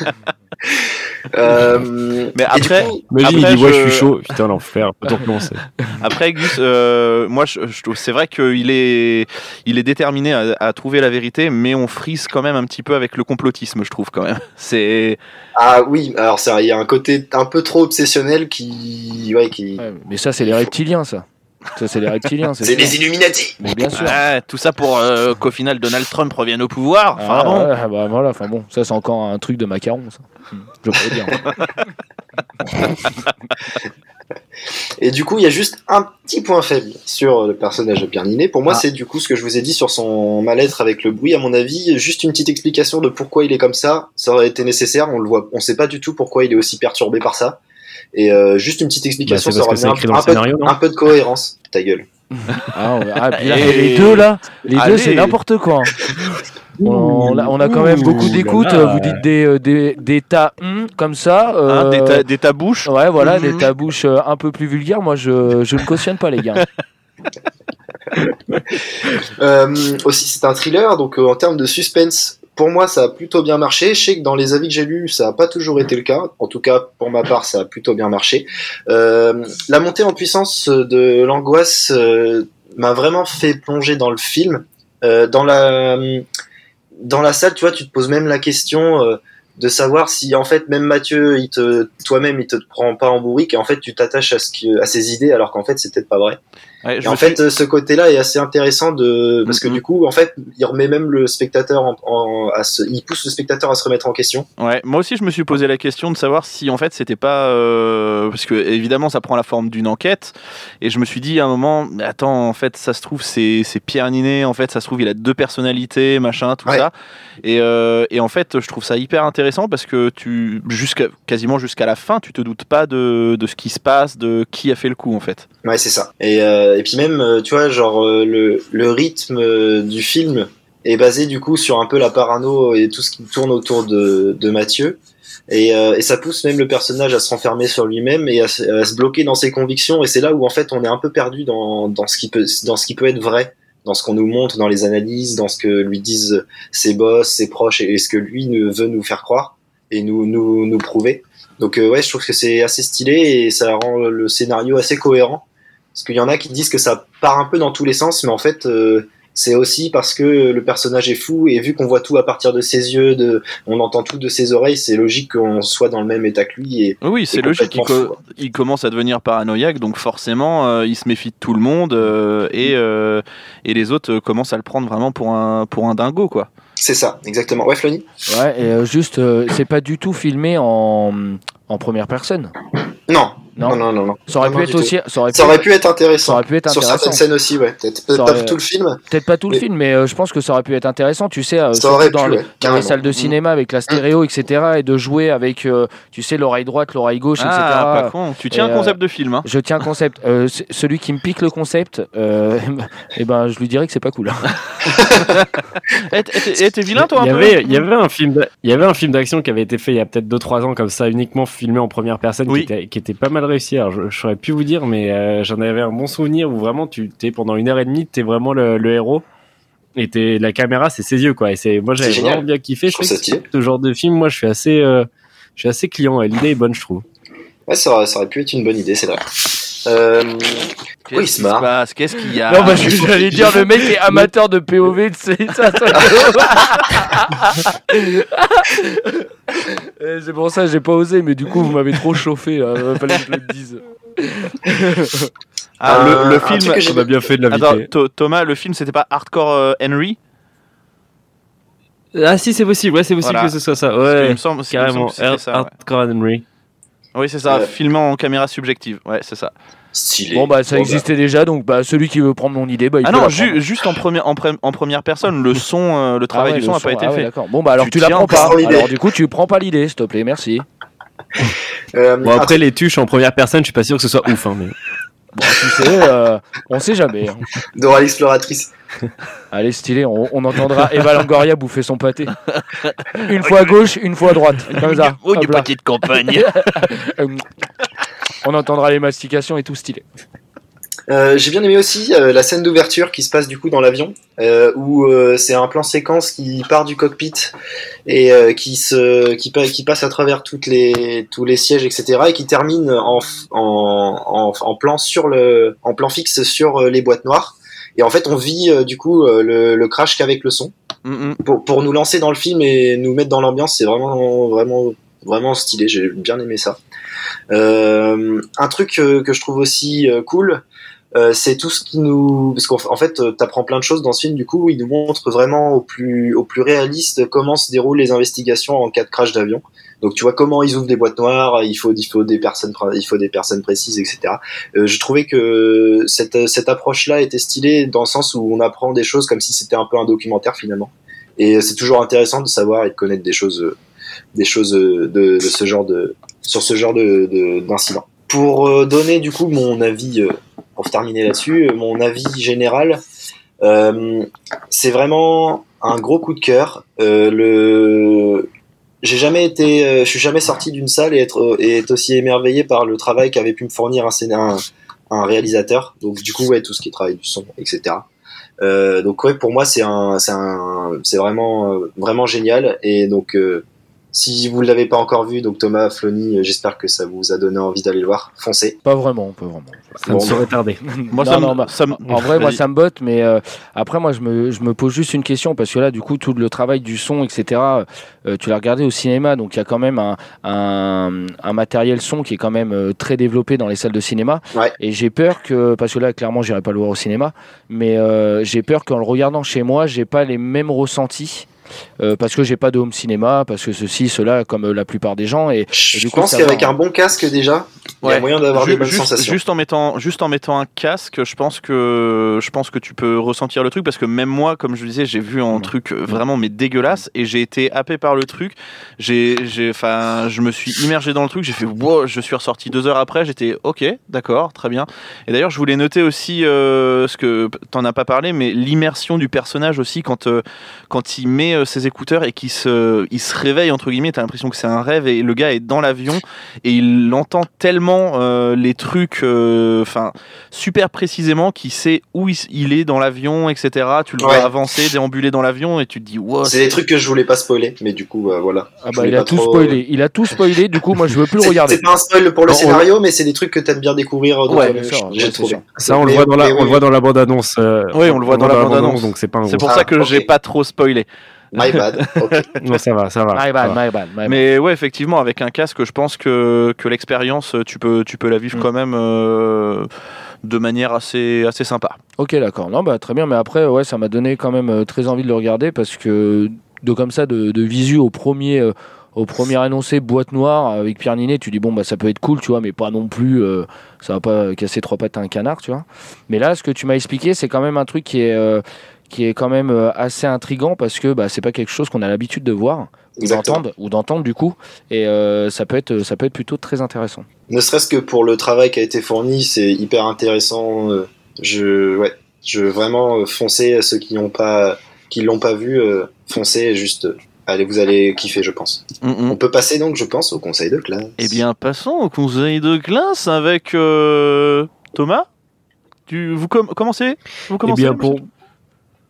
Euh, Mais après- coup, lui, il Après, dit, ouais, je- je suis chaud. Putain, l'enfer. Après, Gus, euh, moi, je, je trouve, c'est vrai qu'il est, il est déterminé à, à trouver la vérité, mais on frise quand même un petit peu avec le complotisme, je trouve quand même. C'est, ah oui, alors ça, il y a un côté un peu trop obsessionnel qui, ouais, qui, Ouais, mais ça, c'est les reptiliens, ça. Ça, c'est les reptiliens, c'est les Illuminati. Mais bien sûr. Tout ça pour euh, qu'au final Donald Trump revienne au pouvoir. Enfin Ah, bon. ouais, bah voilà, enfin bon, ça c'est encore un truc de macaron, ça. Je peux dire. Et du coup, il y a juste un petit point faible sur le personnage de Pierre Ninet. Pour moi, Ah. c'est du coup ce que je vous ai dit sur son mal-être avec le bruit. À mon avis, juste une petite explication de pourquoi il est comme ça, ça aurait été nécessaire. On le voit, on sait pas du tout pourquoi il est aussi perturbé par ça. Et euh, juste une petite explication, Bah, ça écrit un, dans un le peu, scénario, non un peu de cohérence. Ta gueule. Ah. Ah, puis là, Et- les deux là, les deux c'est n'importe quoi. On, a, on a quand même beaucoup Ouh là. Vous dites des, euh, des, des tas hum, comme ça. Hein, euh, des, ta- des tabouches. Ouais, voilà, Mhm. des tabouches euh, un peu plus vulgaires. Moi, je, je ne cautionne pas, les gars. Euh, aussi, c'est un thriller, donc euh, en termes de suspense, pour moi, ça a plutôt bien marché. Je sais que dans les avis que j'ai lus, ça n'a pas toujours été le cas. En tout cas, pour ma part, ça a plutôt bien marché. Euh, la montée en puissance de l'angoisse euh, m'a vraiment fait plonger dans le film. Euh, dans la dans la salle, tu vois, tu te poses même la question euh, de savoir si en fait même Mathieu, toi-même, il te prend pas en bourrique et en fait tu t'attaches à ce à ses idées alors qu'en fait c'est peut-être pas vrai. Ouais, je Et en fait, euh, ce côté-là est assez intéressant de parce que Mhm. du coup, en fait, il remet même le spectateur en, en- à se, il pousse le spectateur à se remettre en question. Ouais, moi aussi je me suis posé la question de savoir si en fait c'était pas euh, parce que évidemment ça prend la forme d'une enquête et je me suis dit à un moment mais attends en fait ça se trouve c'est c'est Pierre Ninet en fait ça se trouve il a deux personnalités machin tout Ouais. ça et, euh, et en fait je trouve ça hyper intéressant parce que tu jusqu'à quasiment jusqu'à la fin tu te doutes pas de, de ce qui se passe de qui a fait le coup en fait. Ouais, c'est ça. Et, euh, et puis même, euh, tu vois, genre euh, le, le rythme euh, du film est basé du coup sur un peu la parano et tout ce qui tourne autour de, de Mathieu. Et, euh, et ça pousse même le personnage à se renfermer sur lui-même et à, se- bloquer dans ses convictions. Et c'est là où en fait on est un peu perdu dans, dans ce qui peut dans ce qui peut être vrai, dans ce qu'on nous montre, dans les analyses, dans ce que lui disent ses boss, ses proches et, ce que lui veut nous faire croire et nous nous, prouver. Donc euh, ouais, je trouve que c'est assez stylé et ça rend le scénario assez cohérent. Parce qu'il y en a qui disent que ça part un peu dans tous les sens, mais en fait, euh, c'est aussi parce que le personnage est fou et vu qu'on voit tout à partir de ses yeux, de, on entend tout de ses oreilles, c'est logique qu'on soit dans le même état que lui. Et, Oui, c'est logique. Il, co- commence à devenir paranoïaque, donc forcément, euh, il se méfie de tout le monde euh, et, euh, et les autres euh, commencent à le prendre vraiment pour un, pour un dingo, quoi. C'est ça, exactement. Ouais, Flony? Ouais, et euh, juste, euh, c'est pas du tout filmé en, en première personne. non. Non. non, non. Ça aurait Non, pu être aussi. Ça aurait pu, Ça aurait pu être intéressant. ça aurait pu être Sur intéressant. certaines scènes aussi, ouais. Peut-être pas tout le film. Peut-être pas tout le Mais- film, mais euh, je pense que ça aurait pu être intéressant, tu sais, euh, pu, dans, le- ouais, dans les salles de Mhm. cinéma avec la stéréo, etc., et de jouer avec, euh, tu sais, l'oreille droite, l'oreille gauche, Ah, etc. pas con. Tu tiens Et, un concept de film, hein. Je tiens un concept. Euh, celui qui me pique le concept, euh, eh ben, je lui dirais que c'est pas cool. Eh, t'es- vilain, toi, un il y peu avait, il y avait un film, d'a- il y avait un film d'action qui avait été fait il y a peut-être 2-3 ans comme ça, uniquement filmé en première personne, qui était pas mal réussi. Alors, je, je saurais plus vous dire, mais euh, j'en avais un bon souvenir où vraiment tu t'es pendant une heure et demie, t'es vraiment le, le héros. Et la caméra, c'est ses yeux, quoi. Et c'est, moi, j'avais vraiment bien kiffé. Je sais que stylé. ce genre de film, moi, je suis assez, euh, je suis assez client. L'idée est bonne, je trouve. Ouais, ça aurait, ça aurait pu être une bonne idée, c'est vrai. Euh, Qu'est-ce Oui, qui se passe? Qu'est-ce qu'il y a? Non, bah, je- j'allais dire, le mec est amateur de POV, tu sais, ça, ça- Euh, C'est pour ça que j'ai pas osé, mais du coup, vous m'avez trop chauffé, là. fallait que je le dise. Ah, le, le truc film. On a bien fait de l'inviter. Tho- Thomas, le film, c'était pas Hardcore euh, Henry? Ah si, c'est possible. Ouais, c'est possible Voilà. que ce soit ça. Il Ouais, me semble, il me semble carrément. que c'était ça. ouais. Hardcore Henry. Oui, c'est ça, filmé en caméra subjective. Ouais, c'est ça. stylé. Bon, bah, ça Bon, existait déjà, donc bah, celui qui veut prendre mon idée, bah, il Ah peut non, la ju- prendre. juste en, première en, pre- en première personne, le son, euh, le Ah travail ouais, du le son n'a pas été ah ouais, fait. d'accord. Bon, bah, alors Tu tu, la tiens prends encore pas. l'idée. Alors, du coup, tu prends pas l'idée, s'il te plaît, merci. Euh, Bon après les tuches en première personne, je suis pas sûr que ce soit ouf. Hein, mais... Bon, tu sais, euh, on sait jamais. hein. Dora l'exploratrice. Allez, stylé, on, on entendra Eva Longoria bouffer son pâté. Une fois à gauche, une fois à droite. Comme ça. Oh, du pâté de campagne. On entendra les mastications et tout stylé. Euh, J'ai bien aimé aussi euh, la scène d'ouverture qui se passe du coup dans l'avion, euh, où euh, c'est un plan séquence qui part du cockpit et euh, qui se qui, pa- qui passe à travers toutes les tous les sièges etc et qui termine en en, en, en plan sur le en plan fixe sur euh, les boîtes noires. Et en fait, on vit euh, du coup euh, le, le crash qu'avec le son Mm, mm. pour, pour nous lancer dans le film et nous mettre dans l'ambiance. C'est vraiment vraiment vraiment stylé. J'ai bien aimé ça. Euh, un truc que je trouve aussi cool, euh, c'est tout ce qui nous parce qu'en en fait euh, t'apprends plein de choses dans ce film du coup il nous montre vraiment au plus au plus réaliste comment se déroulent les investigations en cas de crash d'avion. Donc tu vois comment ils ouvrent des boîtes noires il faut il faut des personnes il faut des personnes précises etc Euh, je trouvais que cette cette approche là était stylée dans le sens où on apprend des choses comme si c'était un peu un documentaire finalement. Et c'est toujours intéressant de savoir et de connaître des choses des choses de, de ce genre de sur ce genre de de- d'incident. Pour euh, donner du coup mon avis pour terminer là-dessus, euh, mon avis général, euh, c'est vraiment un gros coup de cœur. Euh, le, j'ai jamais été, je suis jamais sorti d'une salle et être, et être aussi émerveillé par le travail qu'avait pu me fournir un, un, un réalisateur. Donc du coup, ouais, tout ce qui est du son, etc. Donc ouais, pour moi, c'est un, c'est vraiment, vraiment génial. Et donc, si vous ne l'avez pas encore vu, donc Thomas, Flony, euh, j'espère que ça vous a donné envie d'aller le voir. Foncez. Pas vraiment, pas vraiment. Ça Bon, me saurait tarder. Moi, Non, ça, me- non, bah, ça me- En vrai, moi, ça me botte, mais euh, après, moi, je me, je me pose juste une question parce que là, du coup, tout le travail du son, etc., euh, tu l'as regardé au cinéma, donc il y a quand même un, un, un matériel son qui est quand même euh, très développé dans les salles de cinéma. Ouais. Et j'ai peur que, parce que là, clairement, j'irai pas le voir au cinéma, mais euh, j'ai peur qu'en le regardant chez moi, j'ai pas les mêmes ressentis. Euh, parce que j'ai pas de home cinéma, parce que ceci, cela, comme la plupart des gens, et Je du coup, pense qu'avec va. un bon casque déjà, Il y a moyen d'avoir des bonnes juste, sensations. juste en mettant, juste en mettant un casque, je pense que, je pense que tu peux ressentir le truc parce que même moi, comme je disais, j'ai vu un truc euh, vraiment mais dégueulasse et j'ai été happé par le truc. J'ai, j'ai, enfin, je me suis immergé dans le truc. J'ai fait, wow, je suis ressorti deux heures après. J'étais, ok, d'accord, très bien. Et d'ailleurs, je voulais noter aussi euh, ce que t'en as pas parlé, mais l'immersion du personnage aussi quand, euh, quand il met euh, ses écouteurs et qu'il se, il se réveille entre guillemets. T'as l'impression que c'est un rêve et le gars est dans l'avion et il entend tellement euh, les trucs, euh, enfin super précisément, qu'il sait où il, est dans l'avion, etc. Tu le Ouais. vois avancer, déambuler dans l'avion et tu te dis wow. C'est des trucs que je voulais pas spoiler, mais du coup, euh, voilà. Ah bah il a tout trop- spoilé. Il a tout spoilé. Du coup, moi je veux plus le regarder. c'est pas un spoil pour le scénario, mais c'est des trucs que t'aimes bien découvrir. Ouais, j'ai. Ça, on le voit dans la, on oui, le voit dans la bande annonce. Oui, on le voit dans la bande-annonce. donc c'est pas C'est pour ça que Ah, j'ai pas trop spoilé. My bad. Non, ça va, ça va. My bad, va. my bad, my bad. Mais ouais, effectivement, avec un casque, je pense que, que l'expérience, tu peux, tu peux la vivre Mm. quand même euh, de manière assez, assez sympa. Ok, d'accord. Non, bah très bien. Mais après, ouais, ça m'a donné quand même euh, très envie de le regarder parce que de comme ça, de, de visu au premier, euh, au premier annoncé boîte noire avec Pierre Ninet, tu dis bon bah ça peut être cool, tu vois, mais pas non plus, euh, ça va pas casser trois pattes à un canard, tu vois. Mais là, ce que tu m'as expliqué, c'est quand même un truc qui est euh, qui est quand même euh, assez intrigant parce que bah, c'est pas quelque chose qu'on a l'habitude de voir d'entendre ou d'entendre du coup, et euh, ça peut être ça peut être plutôt très intéressant. Ne serait-ce que pour le travail qui a été fourni, c'est hyper intéressant. euh, Je, ouais, je vraiment euh, foncez à ceux qui n'ont pas, qui l'ont pas vu, euh, foncez juste. Allez, vous allez kiffer, je pense. On peut passer donc, je pense, au conseil de classe. Eh bien, passons au conseil de classe avec euh, Thomas. Tu, vous com- commencez? Vous Eh commencez bien, pour,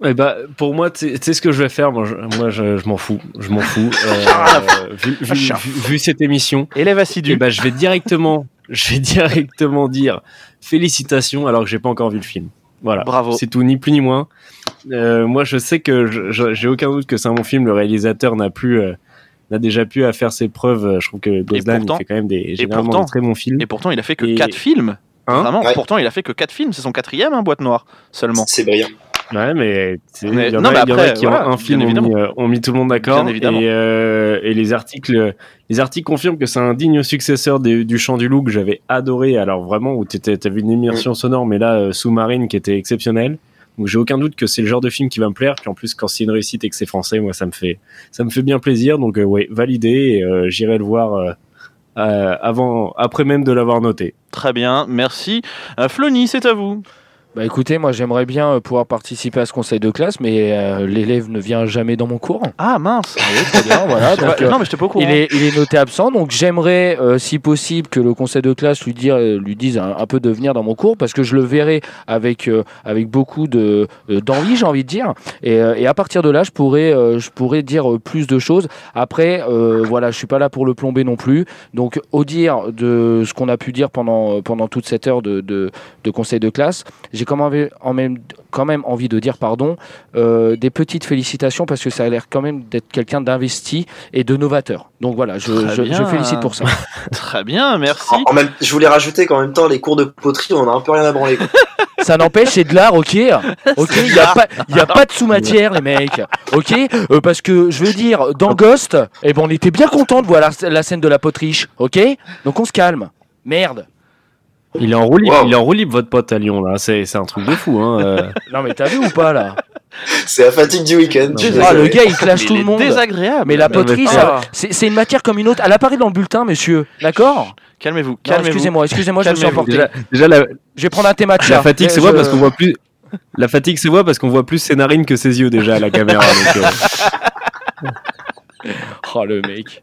eh ben, pour moi, tu sais ce que je vais faire. Moi, je, moi, je, je m'en fous. Je m'en fous. Euh, vu, vu- Chat. vu- vu cette émission, Élève eh assidu. ben, je vais directement, je vais directement dire félicitations alors que j'ai pas encore vu le film. Voilà. Bravo. C'est tout, ni plus ni moins. Euh, moi, je sais que j'ai aucun doute que c'est un bon film. Le réalisateur n'a plus, euh, n'a déjà pu à faire ses preuves. Je trouve que Goslan il fait quand même des généralement pourtant- des très bons films. Et pourtant, il a fait que Et- 4 films. Hein Vraiment, Ouais. pourtant, il a fait que 4 films. C'est son quatrième, hein, Boîte Noire, seulement. C'est brillant. Ouais, mais il y en a, qui voilà, ont un film ont mis, euh, ont mis tout le monde d'accord. Et, euh, et les articles, les articles confirment que c'est un digne successeur des- du Chant du Loup que j'avais adoré. Alors vraiment où tu vu une immersion sonore, mais là euh, sous-marine qui était exceptionnelle. Donc j'ai aucun doute que c'est le genre de film qui va me plaire. Puis en plus quand c'est une réussite et que c'est français, moi ça me fait ça me fait bien plaisir. Donc euh, ouais, validé. Euh, J'irai le voir avant, après même de l'avoir noté. Très bien, merci. Flony, c'est à vous. Bah écoutez, moi j'aimerais bien euh, pouvoir participer à ce conseil de classe, mais euh, l'élève ne vient jamais dans mon cours. Ah mince. Très bien, voilà. donc, Ouais, euh, non, mais je pas au courant. il, est, il est noté absent, donc j'aimerais, euh, si possible, que le conseil de classe lui, dire, lui dise un, un peu de venir dans mon cours, parce que je le verrai avec, avec beaucoup de, d'envie, j'ai envie de dire. Et, et à partir de là, je pourrais, je pourrais dire plus de choses. Après, voilà, je suis pas là pour le plomber non plus. Donc, au dire de ce qu'on a pu dire pendant, pendant toute cette heure de, de, de conseil de classe, j'ai quand même, en même, quand même envie de dire pardon, euh, des petites félicitations parce que ça a l'air quand même d'être quelqu'un d'investi et de novateur. Donc voilà, je, je, félicite pour ça. Très bien, merci. En, en même, je voulais rajouter qu'en même temps, les cours de poterie, on a un peu rien à branler. quoi. ça n'empêche, c'est de l'art, ok? Ok, il n'y a, pas- y a pas de sous-matière, les mecs. Ok? Euh, Parce que je veux dire, dans Ghost, eh ben, on était bien content de voir la, la scène de la potriche, ok? Donc on se calme. Merde. Il est en roue libre, Wow. il est en roue libre votre pote à Lyon là. C'est c'est un truc de fou. Hein. euh. Non mais t'as vu ou pas là? C'est la fatigue du week-end. Ah le gars il clash tout le monde. désagréable. Mais la poterie, c'est- ça, c'est c'est une matière comme une autre. Elle apparaît dans le bulletin, monsieur. D'accord? Calmez-vous. Excusez-moi, excusez-moi, je me suis emporté. Déjà, déjà la, Je vais prendre un thé matcha. la fatigue se voit je- parce qu'on voit plus. La fatigue se voit parce qu'on voit plus ses narines que ses yeux déjà à la caméra. donc, euh, Oh le mec.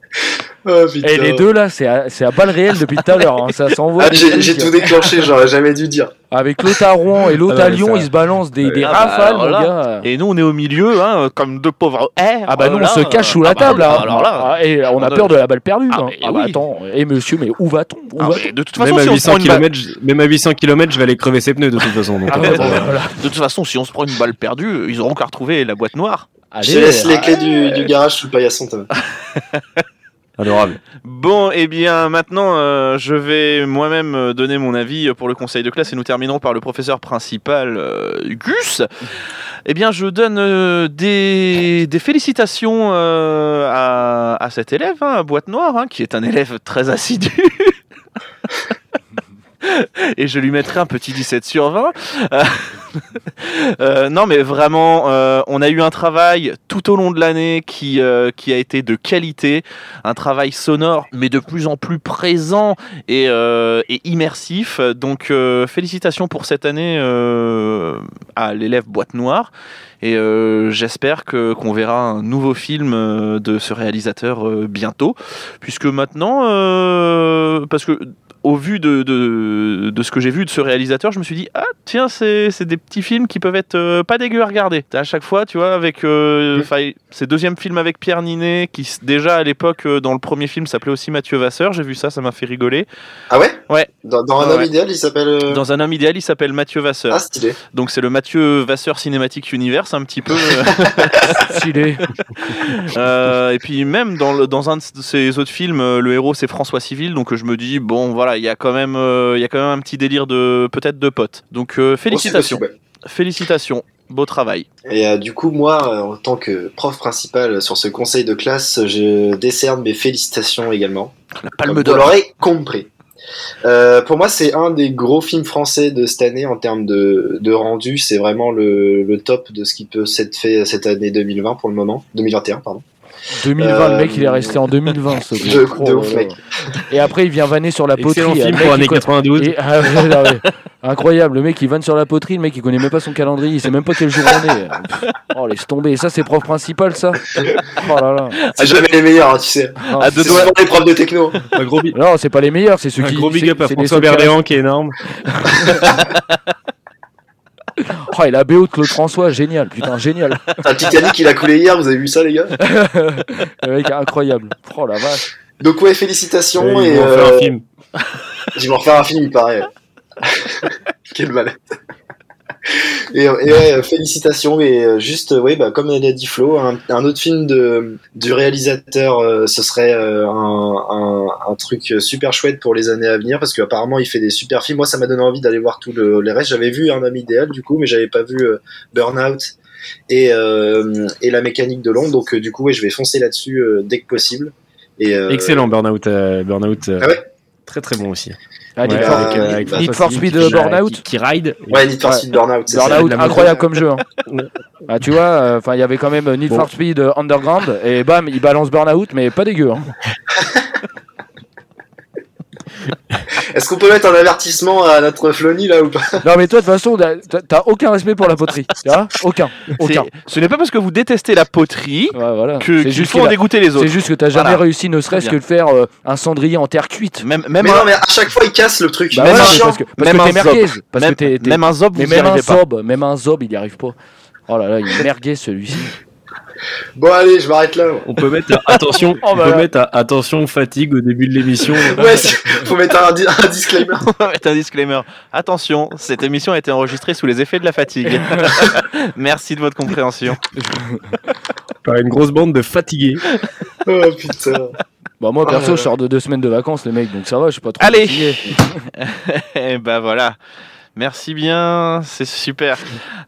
Oh. Et les deux là, c'est à, c'est à balles réelles depuis tout à l'heure. hein. Ça s'envoie. Ah, j'ai tout déclenché, j'aurais jamais dû dire. Avec l'autre à Rouen et l'autre Ah à Lyon, ils se balancent des, des Ah bah, rafales, mon là, gars. Et nous, on est au milieu, hein, comme deux pauvres airs. Ah bah non, on Là, se cache sous la ah bah, table. hein. Alors là, Ah, et on a on a- peur de la balle perdue. Ah, hein. mais Ah bah attends, et monsieur, mais où va-t-on? Ah, de toute façon, même, à si on se 800 prend une balle, km, même à 800 km, je vais aller crever ses pneus de toute façon. donc, Ah euh, ouais, bon, bah, voilà. de toute façon, si on se prend une balle perdue, ils auront qu'à retrouver la boîte noire. Je te laisse les clés du, du garage sous le paillasson, Thomas. Adorable. Bon, et bien maintenant, euh, je vais moi-même euh, donner mon avis pour le conseil de classe et nous terminerons par le professeur principal, euh, Gus. Eh bien, je donne des, des félicitations à, à cet élève, hein, à Boîte Noire, hein, qui est un élève très assidu. et je lui mettrai un petit 17 sur 20. Euh, euh, non, mais vraiment, euh, on a eu un travail tout au long de l'année qui, qui a été de qualité, un travail sonore, mais de plus en plus présent et, et immersif. Donc, félicitations pour cette année à l'élève Boîte Noire. Et j'espère que qu'on verra un nouveau film de ce réalisateur bientôt, puisque maintenant, parce que au vu de, de, de ce que j'ai vu de ce réalisateur, je me suis dit ah tiens c'est c'est des petits films qui peuvent être euh, pas dégueux à regarder. À chaque fois, tu vois, avec euh, enfin c'est deuxième film avec Pierre Ninet qui déjà à l'époque euh, dans le premier film s'appelait aussi Mathieu Vasseur. J'ai vu ça, ça m'a fait rigoler. Ah ouais? Ouais. Dans, dans un homme ouais. idéal, il s'appelle. euh, Dans un homme idéal, il s'appelle Mathieu Vasseur. Ah, stylé. Donc c'est le Mathieu Vasseur Cinematic Universe un petit peu. Stylé. Euh, et puis même dans, le- dans un de ses autres films, le héros c'est François Civil, donc je me dis bon voilà, il y a quand même euh, il y a quand même un petit délire de peut-être de potes. Donc euh, félicitations, félicitations, beau travail. Et euh, du coup, moi, euh, en tant que prof principal sur ce conseil de classe, je décerne mes félicitations également. La palme Comme vous d'or. l'aurez compris. Euh, pour moi, c'est un des gros films français de cette année en termes de, de rendu. C'est vraiment le, le top de ce qui peut s'être fait cette année 2020 pour le moment. 2021, pardon. 2020, le mec, il est Euh, resté en 2020. Ce de- gros. de ouf, mec. Et après, il vient vanner sur la poterie. Excellent Le film pour co- 92. Et- ah ouais, non, ouais. Incroyable, le mec il vanne sur la poterie, le mec il connaît même pas son calendrier, il sait même pas quel jour on est. Oh laisse tomber, ça c'est prof principal ça Oh là là. C'est jamais les meilleurs, hein, tu sais. Non, À deux C'est doigts. les profs de techno. Un gros, bi- non, c'est pas les meilleurs, c'est ceux un qui. gros big up à François Berléand qui est énorme. Oh, et la BO de Claude François, génial, putain, génial. Un Titanic, il a coulé hier, vous avez vu ça, les gars? Le mec incroyable. Oh la vache. Donc, ouais, félicitations. Ils et vont en faire un euh, film. Je vais en refaire un film, il paraît. Quelle malade. Et, et ouais, félicitations. Et euh, juste, euh, ouais, bah, comme l'a dit Flo, un, un autre film de, du réalisateur, euh, ce serait euh, un, un, un truc super chouette pour les années à venir parce qu'apparemment il fait des super films. Moi, ça m'a donné envie d'aller voir tout le, les restes. J'avais vu Un homme idéal du coup, mais j'avais pas vu euh, Burnout et, euh, et La mécanique de l'ombre. Donc, du coup, ouais, je vais foncer là-dessus dès que possible. Et, Excellent Burnout. Burnout Ah ouais? Très très bon aussi. Ah, Need Ouais, for- avec, euh, avec Need François for Speed, qui- euh, Burnout. qui, qui ride. Ouais, Need for. Speed Burnout. Burnout, incroyable comme jeu. hein. Ah, tu vois, enfin il y avait quand même Need Bon. for Speed euh, Underground et bam, il balance Burnout, mais pas dégueu. Hein. Est-ce qu'on peut mettre un avertissement à notre Flony là ou pas Non mais toi de toute façon, t'as aucun respect pour la poterie, tu vois Aucun, aucun. C'est- Ce n'est pas parce que vous détestez la poterie Ouais, voilà. que C'est qu'il faut qu'il en a- dégoûter les C'est autres. juste que t'as jamais Voilà. réussi, ne serait-ce que de faire euh, un cendrier en terre cuite. Même même Mais un, non, mais à chaque fois il casse le truc. Bah Même ouais, un mais chien. parce que parce même que un t'es merguez, zob. parce même, que t'es t'es- même un zob, mais vous y un pas. zob, même un zob, il y arrive pas. Oh là là, il est merguez celui-ci. Bon allez, je m'arrête là. On peut mettre attention, Oh, on bah peut là. mettre attention fatigue au début de l'émission. Ouais, faut mettre un, di- un disclaimer. On va mettre un disclaimer. Attention, cette émission a été enregistrée sous les effets de la fatigue. Merci de votre compréhension. Par une grosse bande de fatigués. Oh putain. Bah moi perso, Ah. je sors de deux semaines de vacances les mecs, donc ça va, je suis pas trop Allez. fatigué. Et bah voilà. Merci bien, c'est super.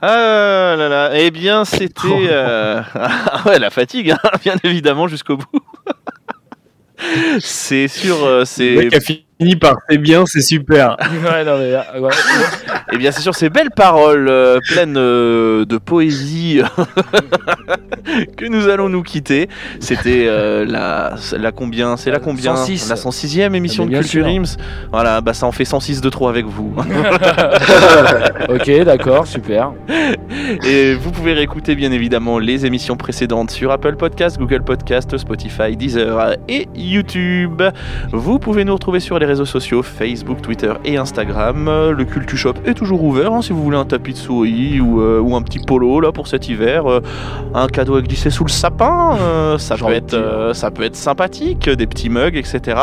Ah là là. Eh bien, c'était. euh, ah ouais, la fatigue, hein, bien évidemment, jusqu'au bout. C'est sûr, euh, c'est. Mec a fini par c'est bien, c'est super. ouais, non, mais, euh, ouais. Eh bien, c'est sur ces belles paroles euh, pleines euh, de poésie que nous allons nous quitter. C'était euh, la, la combien C'est la combien? 106. La 106e émission Ah, de Culture. Ims. Voilà, bah ça en fait 106 de trop avec vous. ok, d'accord, super. Et vous pouvez réécouter bien évidemment les émissions précédentes sur Apple Podcast, Google Podcast, Spotify, Deezer et YouTube. Vous pouvez nous retrouver sur les réseaux sociaux Facebook, Twitter et Instagram. Euh, Le Cultu Shop est toujours ouvert hein, si vous voulez un tapis de souris ou, euh, ou un petit polo là pour cet hiver. Euh, un cadeau à glisser sous le sapin, euh, ça, peut être, ça peut être sympathique, des petits mugs, etc.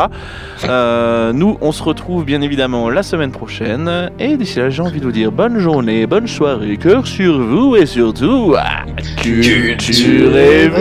Nous, on se retrouve bien évidemment la semaine prochaine. Et d'ici là, j'ai envie de vous dire bonne journée, bonne soirée, cœur sur vous et surtout. Culturez-vous.